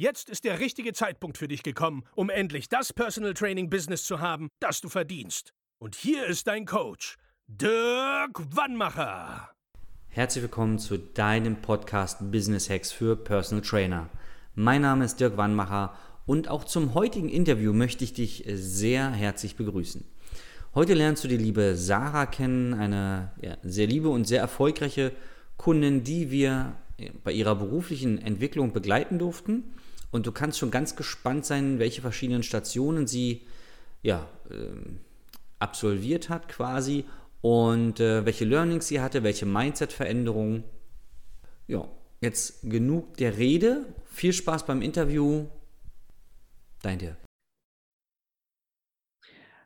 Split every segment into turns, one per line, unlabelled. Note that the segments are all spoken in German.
Jetzt ist der richtige Zeitpunkt für dich gekommen, um endlich das Personal Training Business zu haben, das du verdienst. Und hier ist dein Coach, Dirk Wannmacher.
Herzlich willkommen zu deinem Podcast Business Hacks für Personal Trainer. Mein Name ist Dirk Wannmacher und auch zum heutigen Interview möchte ich dich sehr herzlich begrüßen. Heute lernst du die liebe Sarah kennen, eine ja, sehr liebe und sehr erfolgreiche Kundin, die wir bei ihrer beruflichen Entwicklung begleiten durften. Und du kannst schon ganz gespannt sein, welche verschiedenen Stationen sie ja, äh, absolviert hat quasi und äh, welche Learnings sie hatte, welche Mindset-Veränderungen. Ja, jetzt genug der Rede. Viel Spaß beim Interview. Dein Dirk.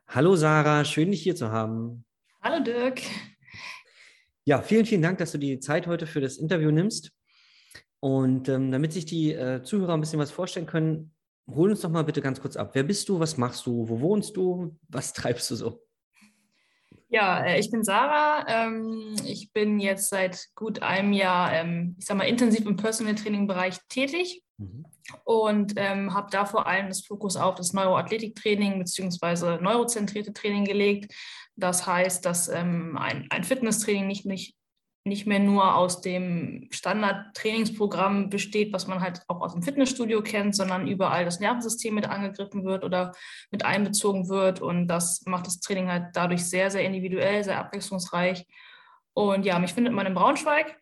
Hallo Sarah, schön dich hier zu haben.
Hallo Dirk.
Ja, vielen, vielen Dank, dass du die Zeit heute für das Interview nimmst. Und ähm, damit sich die äh, Zuhörer ein bisschen was vorstellen können, hol uns doch mal bitte ganz kurz ab. Wer bist du? Was machst du? Wo wohnst du? Was treibst du so?
Ja, äh, ich bin Sarah. Ähm, ich bin jetzt seit gut einem Jahr, ähm, ich sag mal, intensiv im Personal Training Bereich tätig mhm. und ähm, habe da vor allem das Fokus auf das Neuroathletiktraining bzw. neurozentrierte Training gelegt. Das heißt, dass ein, ein Fitnesstraining nicht, nicht nicht mehr nur aus dem Standard-Trainingsprogramm besteht, was man halt auch aus dem Fitnessstudio kennt, sondern überall das Nervensystem mit angegriffen wird oder mit einbezogen wird. Und das macht das Training halt dadurch sehr, sehr individuell, sehr abwechslungsreich. Und ja, mich findet man in Braunschweig.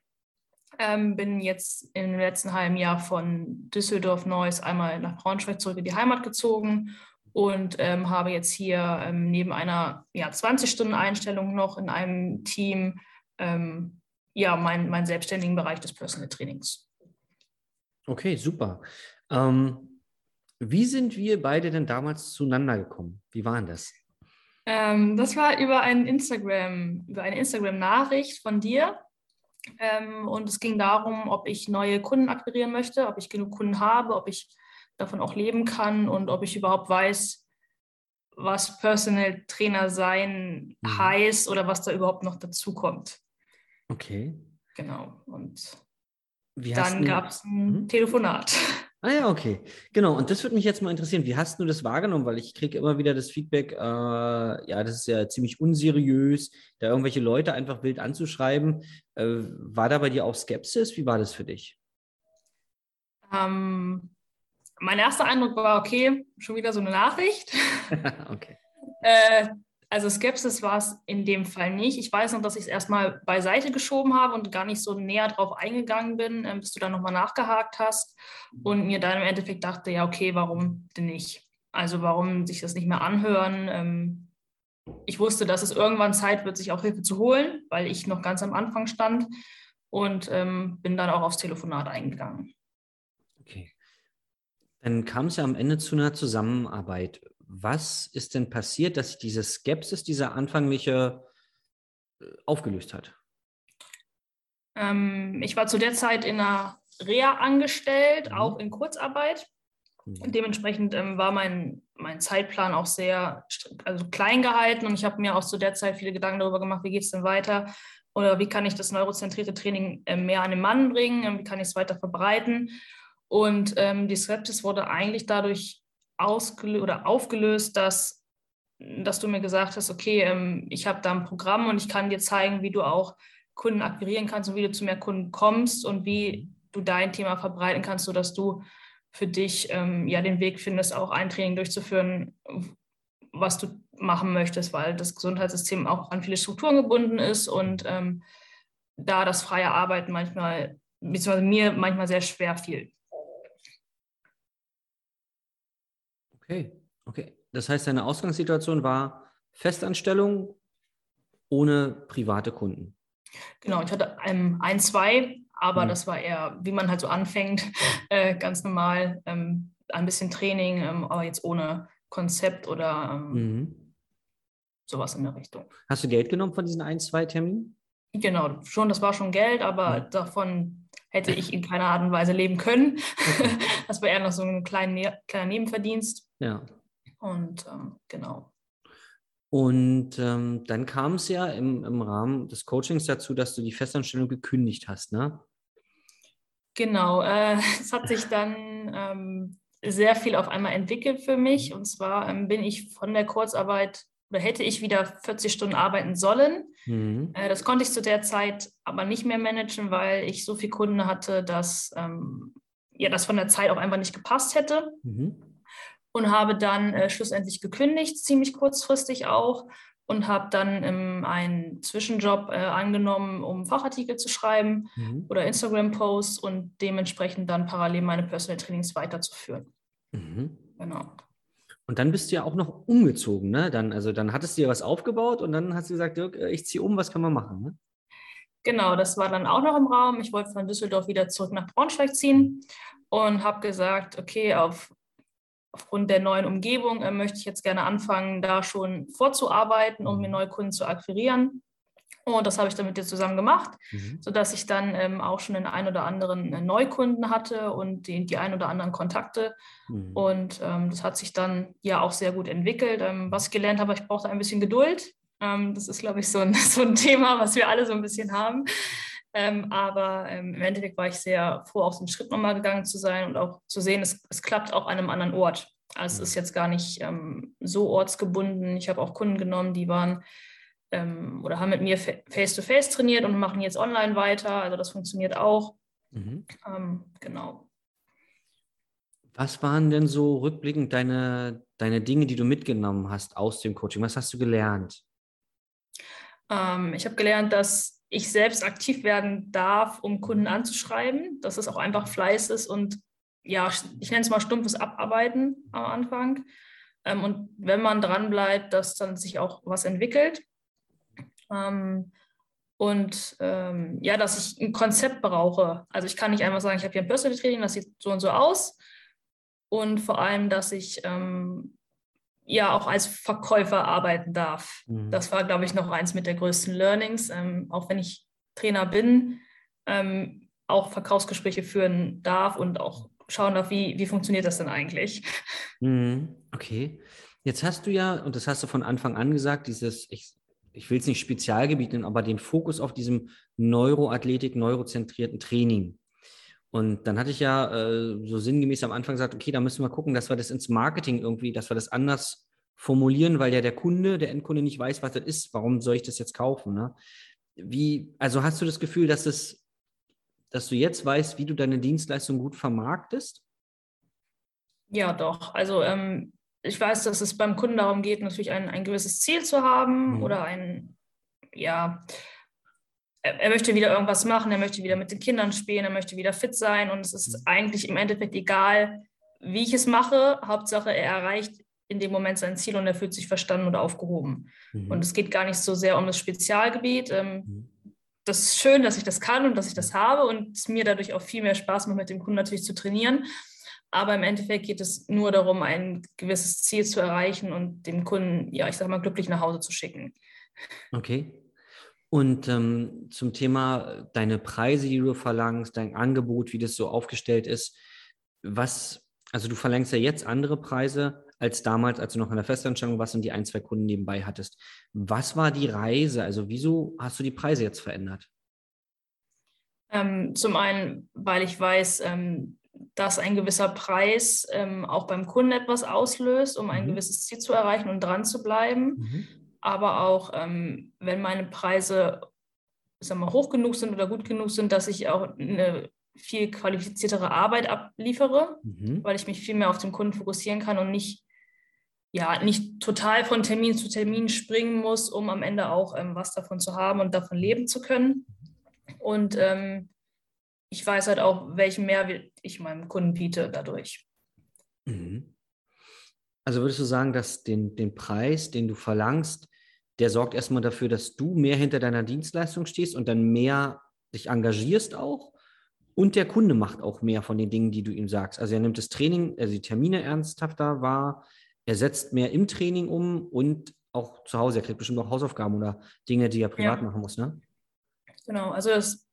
Ähm, bin jetzt im letzten halben Jahr von Düsseldorf-Neuss einmal nach Braunschweig zurück in die Heimat gezogen und ähm, habe jetzt hier ähm, neben einer ja, 20-Stunden-Einstellung noch in einem Team ähm, ja, meinen mein selbstständigen Bereich des Personal Trainings.
Okay, super. Ähm, wie sind wir beide denn damals zueinander gekommen? Wie waren das?
Ähm, das war über ein Instagram, über eine Instagram-Nachricht von dir. Ähm, und es ging darum, ob ich neue Kunden akquirieren möchte, ob ich genug Kunden habe, ob ich davon auch leben kann und ob ich überhaupt weiß, was Personal Trainer sein mhm. heißt oder was da überhaupt noch dazu kommt.
Okay.
Genau. Und Wie dann gab es ein hm? Telefonat.
Ah ja, okay. Genau. Und das würde mich jetzt mal interessieren. Wie hast du das wahrgenommen? Weil ich kriege immer wieder das Feedback, äh, ja, das ist ja ziemlich unseriös, da irgendwelche Leute einfach wild anzuschreiben. Äh, war da bei dir auch Skepsis? Wie war das für dich?
Ähm, mein erster Eindruck war, okay, schon wieder so eine Nachricht. okay. Äh, also Skepsis war es in dem Fall nicht. Ich weiß noch, dass ich es erstmal beiseite geschoben habe und gar nicht so näher drauf eingegangen bin, ähm, bis du dann nochmal nachgehakt hast und mir dann im Endeffekt dachte, ja, okay, warum denn nicht? Also warum sich das nicht mehr anhören? Ähm, ich wusste, dass es irgendwann Zeit wird, sich auch Hilfe zu holen, weil ich noch ganz am Anfang stand und ähm, bin dann auch aufs Telefonat eingegangen.
Okay. Dann kam es ja am Ende zu einer Zusammenarbeit. Was ist denn passiert, dass sich diese Skepsis, dieser anfängliche äh, aufgelöst hat?
Ähm, ich war zu der Zeit in einer Reha angestellt, mhm. auch in Kurzarbeit. Mhm. Dementsprechend ähm, war mein, mein Zeitplan auch sehr also klein gehalten und ich habe mir auch zu der Zeit viele Gedanken darüber gemacht, wie geht es denn weiter oder wie kann ich das neurozentrierte Training äh, mehr an den Mann bringen, äh, wie kann ich es weiter verbreiten. Und ähm, die Skepsis wurde eigentlich dadurch ausgelöst oder aufgelöst, dass, dass du mir gesagt hast, okay, ähm, ich habe da ein Programm und ich kann dir zeigen, wie du auch Kunden akquirieren kannst und wie du zu mehr Kunden kommst und wie du dein Thema verbreiten kannst, sodass du für dich ähm, ja den Weg findest, auch ein Training durchzuführen, was du machen möchtest, weil das Gesundheitssystem auch an viele Strukturen gebunden ist und ähm, da das freie Arbeiten manchmal, beziehungsweise mir manchmal sehr schwer fiel.
Okay, okay. Das heißt, deine Ausgangssituation war Festanstellung ohne private Kunden.
Genau, ich hatte ähm, ein, zwei, aber mhm. das war eher, wie man halt so anfängt, äh, ganz normal. Ähm, ein bisschen Training, ähm, aber jetzt ohne Konzept oder ähm, mhm. sowas in der Richtung.
Hast du Geld genommen von diesen ein, zwei Terminen?
Genau, schon, das war schon Geld, aber mhm. davon hätte ich in keiner Art und Weise leben können. Okay. das war eher noch so ein kleiner, ne-, kleiner Nebenverdienst.
Ja.
Und ähm, genau.
Und ähm, dann kam es ja im, im Rahmen des Coachings dazu, dass du die Festanstellung gekündigt hast, ne?
Genau, äh, es hat sich dann ähm, sehr viel auf einmal entwickelt für mich. Und zwar ähm, bin ich von der Kurzarbeit oder hätte ich wieder 40 Stunden arbeiten sollen. Mhm. Äh, das konnte ich zu der Zeit aber nicht mehr managen, weil ich so viele Kunden hatte, dass ähm, ja, das von der Zeit auch einfach nicht gepasst hätte. Mhm und habe dann äh, schlussendlich gekündigt, ziemlich kurzfristig auch und habe dann ähm, einen Zwischenjob äh, angenommen, um Fachartikel zu schreiben mhm. oder Instagram-Posts und dementsprechend dann parallel meine Personal Trainings weiterzuführen.
Mhm. Genau. Und dann bist du ja auch noch umgezogen, ne? Dann, also dann hattest du ja was aufgebaut und dann hast du gesagt, Dirk, äh, ich ziehe um, was kann man machen? Ne?
Genau, das war dann auch noch im Raum. Ich wollte von Düsseldorf wieder zurück nach Braunschweig ziehen und habe gesagt, okay, auf aufgrund der neuen Umgebung äh, möchte ich jetzt gerne anfangen, da schon vorzuarbeiten, um mir mhm. neue Kunden zu akquirieren. Und das habe ich dann mit dir zusammen gemacht, mhm. sodass ich dann ähm, auch schon den ein oder anderen äh, Neukunden hatte und die, die ein oder anderen Kontakte. Mhm. Und ähm, das hat sich dann ja auch sehr gut entwickelt. Ähm, was ich gelernt habe, ich brauchte ein bisschen Geduld. Ähm, das ist, glaube ich, so ein, so ein Thema, was wir alle so ein bisschen haben. Ähm, aber ähm, im Endeffekt war ich sehr froh, auch den Schritt nochmal gegangen zu sein und auch zu sehen, es, es klappt auch an einem anderen Ort. Also es ist jetzt gar nicht ähm, so ortsgebunden. Ich habe auch Kunden genommen, die waren ähm, oder haben mit mir face-to-face -face trainiert und machen jetzt online weiter. Also das funktioniert auch. Mhm. Ähm, genau.
Was waren denn so rückblickend deine, deine Dinge, die du mitgenommen hast aus dem Coaching? Was hast du gelernt?
Ähm, ich habe gelernt, dass ich selbst aktiv werden darf, um Kunden anzuschreiben, dass es auch einfach Fleiß ist und ja, ich nenne es mal stumpfes Abarbeiten am Anfang. Ähm, und wenn man dran bleibt, dass dann sich auch was entwickelt. Ähm, und ähm, ja, dass ich ein Konzept brauche. Also ich kann nicht einfach sagen, ich habe hier ein Personal Training, das sieht so und so aus. Und vor allem, dass ich ähm, ja auch als Verkäufer arbeiten darf. Mhm. Das war, glaube ich, noch eins mit der größten Learnings. Ähm, auch wenn ich Trainer bin, ähm, auch Verkaufsgespräche führen darf und auch schauen darf, wie, wie funktioniert das denn eigentlich.
Mhm. Okay. Jetzt hast du ja, und das hast du von Anfang an gesagt, dieses, ich, ich will es nicht Spezialgebiet nennen, aber den Fokus auf diesem Neuroathletik, neurozentrierten Training. Und dann hatte ich ja äh, so sinngemäß am Anfang gesagt, okay, da müssen wir gucken, dass wir das ins Marketing irgendwie, dass wir das anders formulieren, weil ja der Kunde, der Endkunde nicht weiß, was das ist. Warum soll ich das jetzt kaufen? Ne? Wie, also hast du das Gefühl, dass es, dass du jetzt weißt, wie du deine Dienstleistung gut vermarktest?
Ja, doch. Also ähm, ich weiß, dass es beim Kunden darum geht, natürlich ein, ein gewisses Ziel zu haben mhm. oder ein, ja, er möchte wieder irgendwas machen, er möchte wieder mit den Kindern spielen, er möchte wieder fit sein und es ist mhm. eigentlich im Endeffekt egal, wie ich es mache. Hauptsache, er erreicht in dem Moment sein Ziel und er fühlt sich verstanden und aufgehoben. Mhm. Und es geht gar nicht so sehr um das Spezialgebiet. Ähm, mhm. Das ist schön, dass ich das kann und dass ich das habe und es mir dadurch auch viel mehr Spaß macht, mit dem Kunden natürlich zu trainieren. Aber im Endeffekt geht es nur darum, ein gewisses Ziel zu erreichen und dem Kunden, ja, ich sag mal, glücklich nach Hause zu schicken.
Okay. Und ähm, zum Thema deine Preise, die du verlangst, dein Angebot, wie das so aufgestellt ist, was, also du verlangst ja jetzt andere Preise als damals, als du noch in der Festanstellung warst und die ein, zwei Kunden nebenbei hattest. Was war die Reise? Also wieso hast du die Preise jetzt verändert?
Ähm, zum einen, weil ich weiß, ähm, dass ein gewisser Preis ähm, auch beim Kunden etwas auslöst, um ein mhm. gewisses Ziel zu erreichen und dran zu bleiben. Mhm aber auch ähm, wenn meine Preise sagen wir, hoch genug sind oder gut genug sind, dass ich auch eine viel qualifiziertere Arbeit abliefere, mhm. weil ich mich viel mehr auf den Kunden fokussieren kann und nicht, ja, nicht total von Termin zu Termin springen muss, um am Ende auch ähm, was davon zu haben und davon leben zu können. Und ähm, ich weiß halt auch, welchen Mehrwert ich meinem Kunden biete dadurch.
Mhm. Also würdest du sagen, dass den, den Preis, den du verlangst, der sorgt erstmal dafür, dass du mehr hinter deiner Dienstleistung stehst und dann mehr dich engagierst auch? Und der Kunde macht auch mehr von den Dingen, die du ihm sagst. Also er nimmt das Training, also die Termine ernsthafter wahr, er setzt mehr im Training um und auch zu Hause. Er kriegt bestimmt auch Hausaufgaben oder Dinge, die er privat ja. machen muss, ne?
Genau, also das,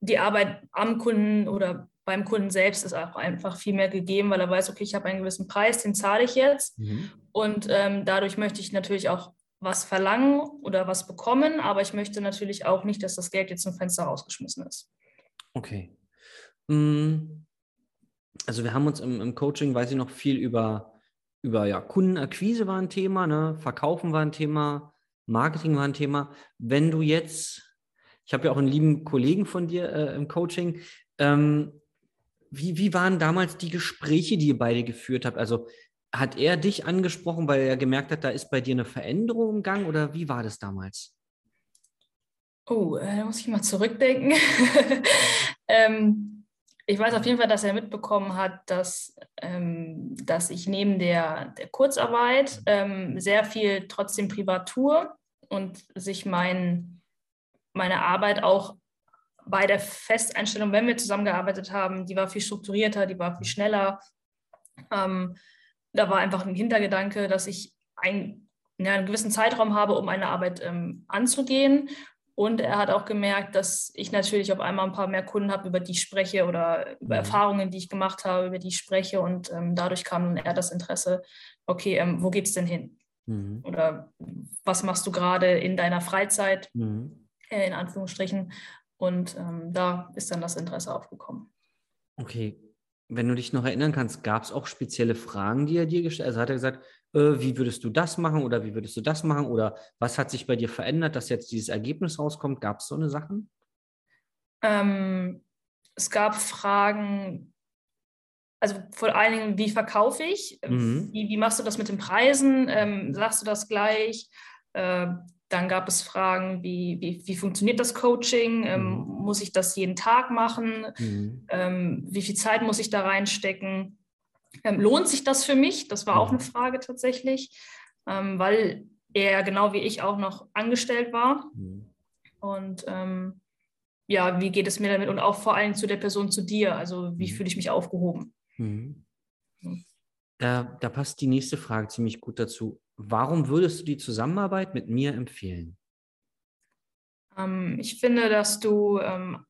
die Arbeit am Kunden oder beim Kunden selbst ist auch einfach viel mehr gegeben, weil er weiß, okay, ich habe einen gewissen Preis, den zahle ich jetzt. Mhm. Und ähm, dadurch möchte ich natürlich auch was verlangen oder was bekommen, aber ich möchte natürlich auch nicht, dass das Geld jetzt zum Fenster rausgeschmissen ist.
Okay. Mm. Also wir haben uns im, im Coaching, weiß ich noch, viel über, über ja, Kundenakquise war ein Thema, ne? Verkaufen war ein Thema, Marketing war ein Thema. Wenn du jetzt, ich habe ja auch einen lieben Kollegen von dir äh, im Coaching, ähm, wie, wie waren damals die Gespräche, die ihr beide geführt habt? Also hat er dich angesprochen, weil er gemerkt hat, da ist bei dir eine Veränderung im Gang oder wie war das damals?
Oh, äh, da muss ich mal zurückdenken. ähm, ich weiß auf jeden Fall, dass er mitbekommen hat, dass, ähm, dass ich neben der, der Kurzarbeit ähm, sehr viel trotzdem privat tue und sich mein, meine Arbeit auch bei der Festeinstellung, wenn wir zusammengearbeitet haben, die war viel strukturierter, die war viel schneller. Ähm, da war einfach ein Hintergedanke, dass ich ein, ja, einen gewissen Zeitraum habe, um eine Arbeit ähm, anzugehen und er hat auch gemerkt, dass ich natürlich auf einmal ein paar mehr Kunden habe, über die ich spreche oder über mhm. Erfahrungen, die ich gemacht habe, über die ich spreche. Und ähm, dadurch kam dann eher das Interesse, okay, ähm, wo geht es denn hin? Mhm. Oder was machst du gerade in deiner Freizeit, mhm. äh, in Anführungsstrichen? Und ähm, da ist dann das Interesse aufgekommen.
Okay, wenn du dich noch erinnern kannst, gab es auch spezielle Fragen, die er dir gestellt hat? Also hat er gesagt, äh, wie würdest du das machen oder wie würdest du das machen oder was hat sich bei dir verändert, dass jetzt dieses Ergebnis rauskommt? Gab es so eine Sachen?
Ähm, es gab Fragen, also vor allen Dingen, wie verkaufe ich? Mhm. Wie, wie, machst du das mit den Preisen? Ähm, sagst du das gleich? Äh, dann gab es Fragen, wie, wie, wie funktioniert das Coaching? Ähm, mhm. Muss ich das jeden Tag machen? Mhm. Ähm, wie viel Zeit muss ich da reinstecken? Ähm, lohnt sich das für mich? Das war auch mhm. eine Frage tatsächlich, ähm, weil er genau wie ich auch noch angestellt war. Mhm. Und ähm, ja, wie geht es mir damit? Und auch vor allem zu der Person, zu dir. Also wie mhm. fühle ich mich aufgehoben?
Mhm. Da, da passt die nächste Frage ziemlich gut dazu. Warum würdest du die Zusammenarbeit mit mir empfehlen?
Ähm, ich finde, dass du ähm,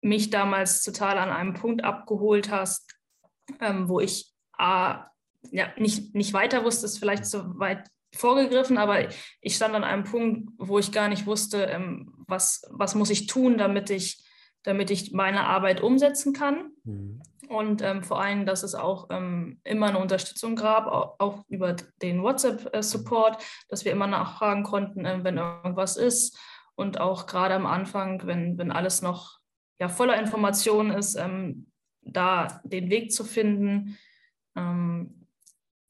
mich damals total an einem Punkt abgeholt hast, ähm, wo ich äh, ja, nicht, nicht weiter wusste, ist vielleicht so weit vorgegriffen, aber ich stand an einem Punkt, wo ich gar nicht wusste, was, was muss ich tun, damit ich, damit ich meine Arbeit umsetzen kann. Mhm. Und ähm, vor allem, dass es auch ähm, immer eine Unterstützung gab, auch, auch über den WhatsApp-Support, dass wir immer nachfragen konnten, äh, wenn irgendwas ist. Und auch gerade am Anfang, wenn, wenn alles noch ja, voller Informationen ist, ähm, da den Weg zu finden. Ähm,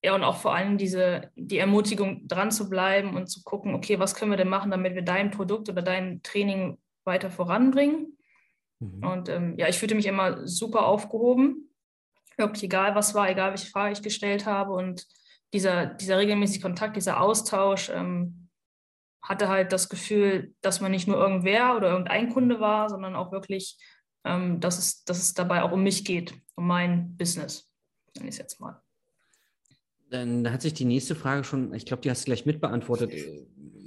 ja, und auch vor allem diese, die Ermutigung, dran zu bleiben und zu gucken, okay, was können wir denn machen, damit wir dein Produkt oder dein Training weiter voranbringen. Mhm. Und ähm, ja, ich fühlte mich immer super aufgehoben. Wirklich egal, was war, egal, welche Frage ich gestellt habe. Und dieser, dieser regelmäßige Kontakt, dieser Austausch ähm, hatte halt das Gefühl, dass man nicht nur irgendwer oder irgendein Kunde war, sondern auch wirklich ähm, dass, es, dass es dabei auch um mich geht, um mein Business, nenne ich es jetzt mal.
Dann hat sich die nächste Frage schon, ich glaube, die hast du gleich mitbeantwortet.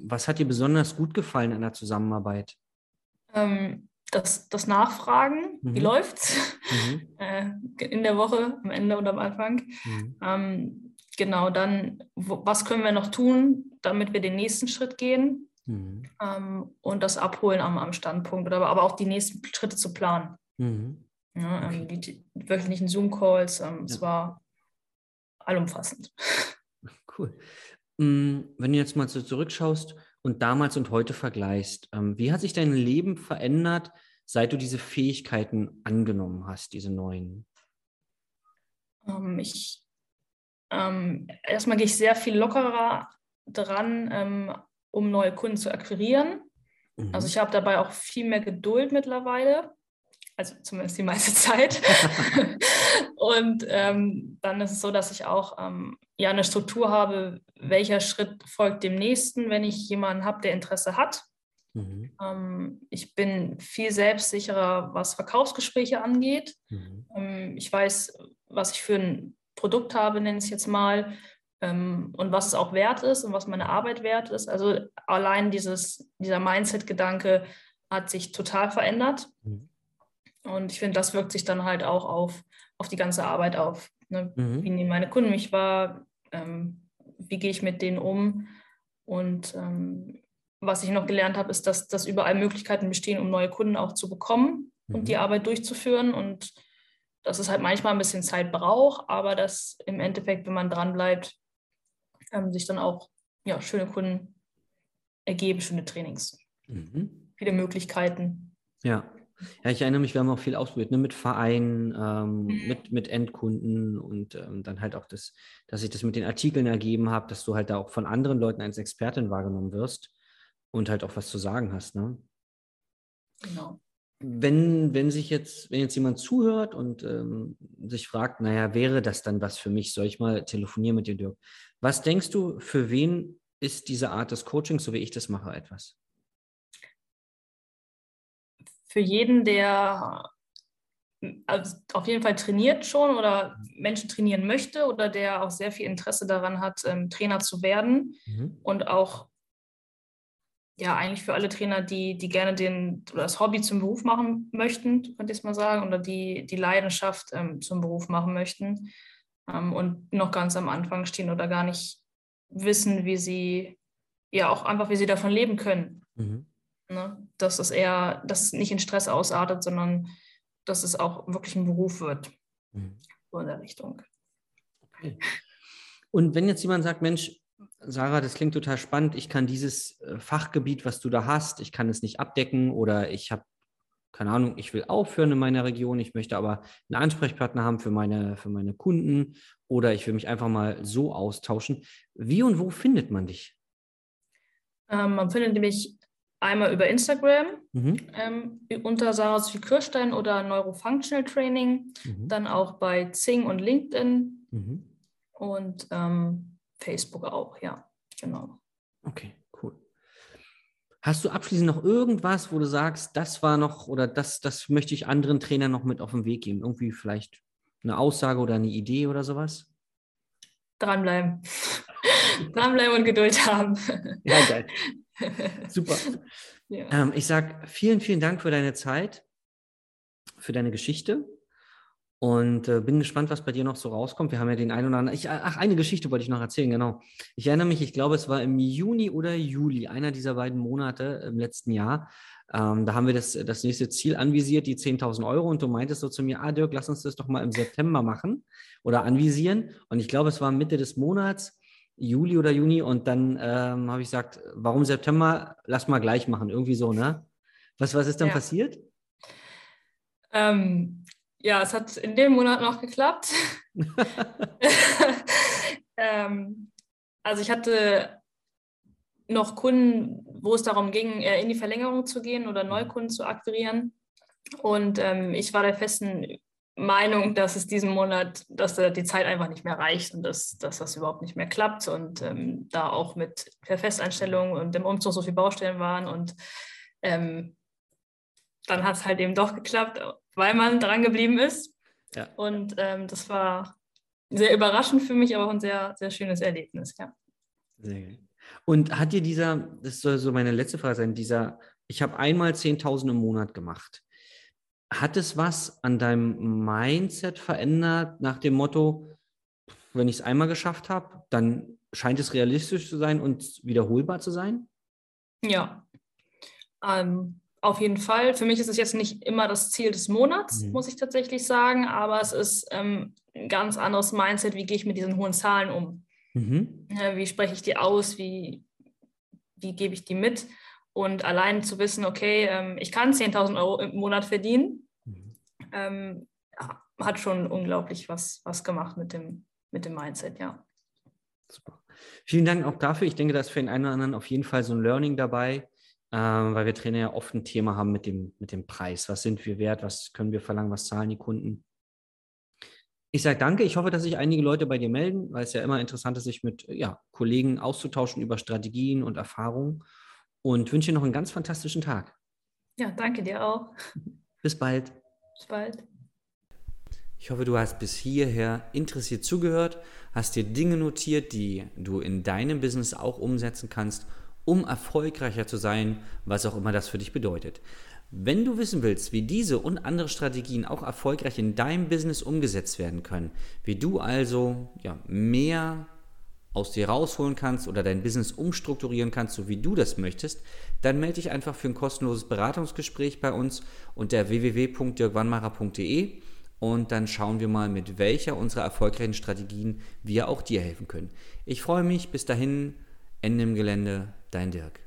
Was hat dir besonders gut gefallen an der Zusammenarbeit?
Ähm, das, das Nachfragen, mhm. wie läuft's mhm. äh, in der Woche, am Ende und am Anfang. Mhm. Ähm, genau, dann, wo, was können wir noch tun, damit wir den nächsten Schritt gehen? Mhm. Ähm, und das Abholen am, am Standpunkt, oder, aber auch die nächsten Schritte zu planen. Mhm. Ja, ähm, die, die, wöchentlichen Zoom-Calls, ähm, ja. es war allumfassend.
Cool. Mm, wenn du jetzt mal so zurückschaust und damals und heute vergleichst, ähm, wie hat sich dein Leben verändert, seit du diese Fähigkeiten angenommen hast, diese neuen?
Ähm, ich, ähm, erstmal gehe ich sehr viel lockerer dran, um neue Kunden zu akquirieren. Mhm. Also ich habe dabei auch viel mehr Geduld mittlerweile, also zumindest die meiste Zeit. und ähm, dann ist es so, dass ich auch ähm, ja eine Struktur habe, welcher Schritt folgt dem nächsten, wenn ich jemanden habe, der Interesse hat. Mhm. Ähm, ich bin viel selbstsicherer, was Verkaufsgespräche angeht. Mhm. Ähm, ich weiß, was ich für ein Produkt habe, nenne ich es jetzt mal, ähm, und was es auch wert ist und was meine Arbeit wert ist. Also allein dieses, dieser Mindset-Gedanke hat sich total verändert. Mhm. Und ich finde, das wirkt sich dann halt auch auf, auf die ganze Arbeit auf. Ne? Mhm. Wie nehmen meine Kunden mich wahr? Ähm, wie gehe ich mit denen um? Und ähm, was ich noch gelernt habe, ist, dass, dass überall Möglichkeiten bestehen, um neue Kunden auch zu bekommen mhm. und die mhm. Arbeit durchzuführen. Und dass es halt manchmal ein bisschen Zeit braucht, aber dass im Endeffekt, wenn man dranbleibt, ähm, sich dann auch ja, schöne Kunden ergeben, schöne Trainings. Mhm. Viele Möglichkeiten.
Ja. Ja, ich erinnere mich, wir haben auch viel ausprobiert, ne, mit Vereinen, ähm, mhm. mit, mit Endkunden und ähm, dann halt auch das, dass ich das mit den Artikeln ergeben habe, dass du halt da auch von anderen Leuten als Expertin wahrgenommen wirst und halt auch was zu sagen hast. Ne? Genau. Wenn, wenn sich jetzt, wenn jetzt jemand zuhört und ähm, sich fragt, naja, wäre das dann was für mich? Soll ich mal telefonieren mit dir, Dirk? Was denkst du, für wen ist diese Art des Coachings, so wie ich das mache, etwas?
Für jeden, der also auf jeden Fall trainiert schon oder Menschen trainieren möchte oder der auch sehr viel Interesse daran hat, ähm, Trainer zu werden mhm. und auch ja, eigentlich für alle Trainer, die, die gerne den, das Hobby zum Beruf machen möchten, könnte ich es mal sagen, oder die die Leidenschaft ähm, zum Beruf machen möchten ähm, und noch ganz am Anfang stehen oder gar nicht wissen, wie sie, ja, auch einfach, wie sie davon leben können. Mhm. Ne? Dass es eher, dass es nicht in Stress ausartet, sondern dass es auch wirklich ein Beruf wird. Mhm. So in der Richtung.
Okay. Und wenn jetzt jemand sagt, Mensch, Sarah, das klingt total spannend. Ich kann dieses äh, Fachgebiet, was du da hast, ich kann es nicht abdecken oder ich habe, keine Ahnung, ich will aufhören in meiner Region, ich möchte aber einen Ansprechpartner haben für meine, für meine Kunden oder ich will mich einfach mal so austauschen. Wie und wo findet man dich?
Ähm, man findet mich einmal über Instagram mhm. ähm, unter Sarah Sophie Kirstein oder Neurofunctional Training, mhm. dann auch bei Zing und LinkedIn mhm. und ähm, Facebook auch, ja, genau.
Okay, cool. Hast du abschließend noch irgendwas, wo du sagst, das war noch oder das, das möchte ich anderen Trainern noch mit auf den Weg geben? Irgendwie vielleicht eine Aussage oder eine Idee oder sowas?
Dranbleiben. Dranbleiben und Geduld haben.
Ja, geil. Super. Ja. Ähm, ich sage vielen, vielen Dank für deine Zeit, für deine Geschichte und äh, bin gespannt, was bei dir noch so rauskommt. Wir haben ja den einen oder anderen. Ich, ach, eine Geschichte wollte ich noch erzählen, genau. Ich erinnere mich, ich glaube, es war im Juni oder Juli, einer dieser beiden Monate im letzten Jahr. Ähm, da haben wir das, das nächste Ziel anvisiert, die 10.000 Euro. Und du meintest so zu mir, ah, Dirk, lass uns das doch mal im September machen oder anvisieren. Und ich glaube, es war Mitte des Monats, Juli oder Juni. Und dann ähm, habe ich gesagt, warum September? Lass mal gleich machen. Irgendwie so, ne? Was, was ist dann ja. passiert?
Ähm, ja, es hat in dem Monat noch geklappt. ähm, also ich hatte noch Kunden, wo es darum ging, in die Verlängerung zu gehen oder Neukunden zu akquirieren. Und ähm, ich war der festen Meinung, dass es diesen Monat, dass die Zeit einfach nicht mehr reicht und dass, dass das überhaupt nicht mehr klappt. Und ähm, da auch mit der Festeinstellung und dem Umzug so viele Baustellen waren. Und ähm, dann hat es halt eben doch geklappt weil man dran geblieben ist. Ja. Und ähm, das war sehr überraschend für mich, aber auch ein sehr, sehr schönes Erlebnis, ja.
Sehr gut. Und hat dir dieser, das soll so meine letzte Frage sein, dieser, ich habe einmal 10.000 im Monat gemacht. Hat es was an deinem Mindset verändert nach dem Motto, wenn ich es einmal geschafft habe, dann scheint es realistisch zu sein und wiederholbar zu sein?
Ja. Ähm, auf jeden Fall. Für mich ist es jetzt nicht immer das Ziel des Monats, mhm. muss ich tatsächlich sagen, aber es ist ähm, ein ganz anderes Mindset, wie gehe ich mit diesen hohen Zahlen um. Mhm. wie spreche ich die aus, wie, wie gebe ich die mit? Und allein zu wissen, okay, ähm, ich kann 10.000 Euro im Monat verdienen, mhm. ähm, hat schon unglaublich was, was gemacht mit dem, mit dem Mindset, ja.
Super. Vielen Dank auch dafür. Ich denke, da ist für den einen oder anderen auf jeden Fall so ein Learning dabei ähm, weil wir Trainer ja oft ein Thema haben mit dem, mit dem Preis. Was sind wir wert? Was können wir verlangen? Was zahlen die Kunden? Ich sage danke. Ich hoffe, dass sich einige Leute bei dir melden, weil es ja immer interessant ist, sich mit ja, Kollegen auszutauschen über Strategien und Erfahrungen. Und wünsche dir noch einen ganz fantastischen Tag.
Ja, danke dir auch.
Bis bald.
Bis bald.
Ich hoffe, du hast bis hierher interessiert zugehört, hast dir Dinge notiert, die du in deinem Business auch umsetzen kannst, um erfolgreicher zu sein, was auch immer das für dich bedeutet. Wenn du wissen willst, wie diese und andere Strategien auch erfolgreich in deinem Business umgesetzt werden können, wie du also ja, mehr aus dir rausholen kannst oder dein Business umstrukturieren kannst, so wie du das möchtest, dann melde dich einfach für ein kostenloses Beratungsgespräch bei uns unter www.dirkwannmacher.de und dann schauen wir mal, mit welcher unserer erfolgreichen Strategien wir auch dir helfen können. Ich freue mich. Bis dahin, Ende im Gelände, dein Dirk.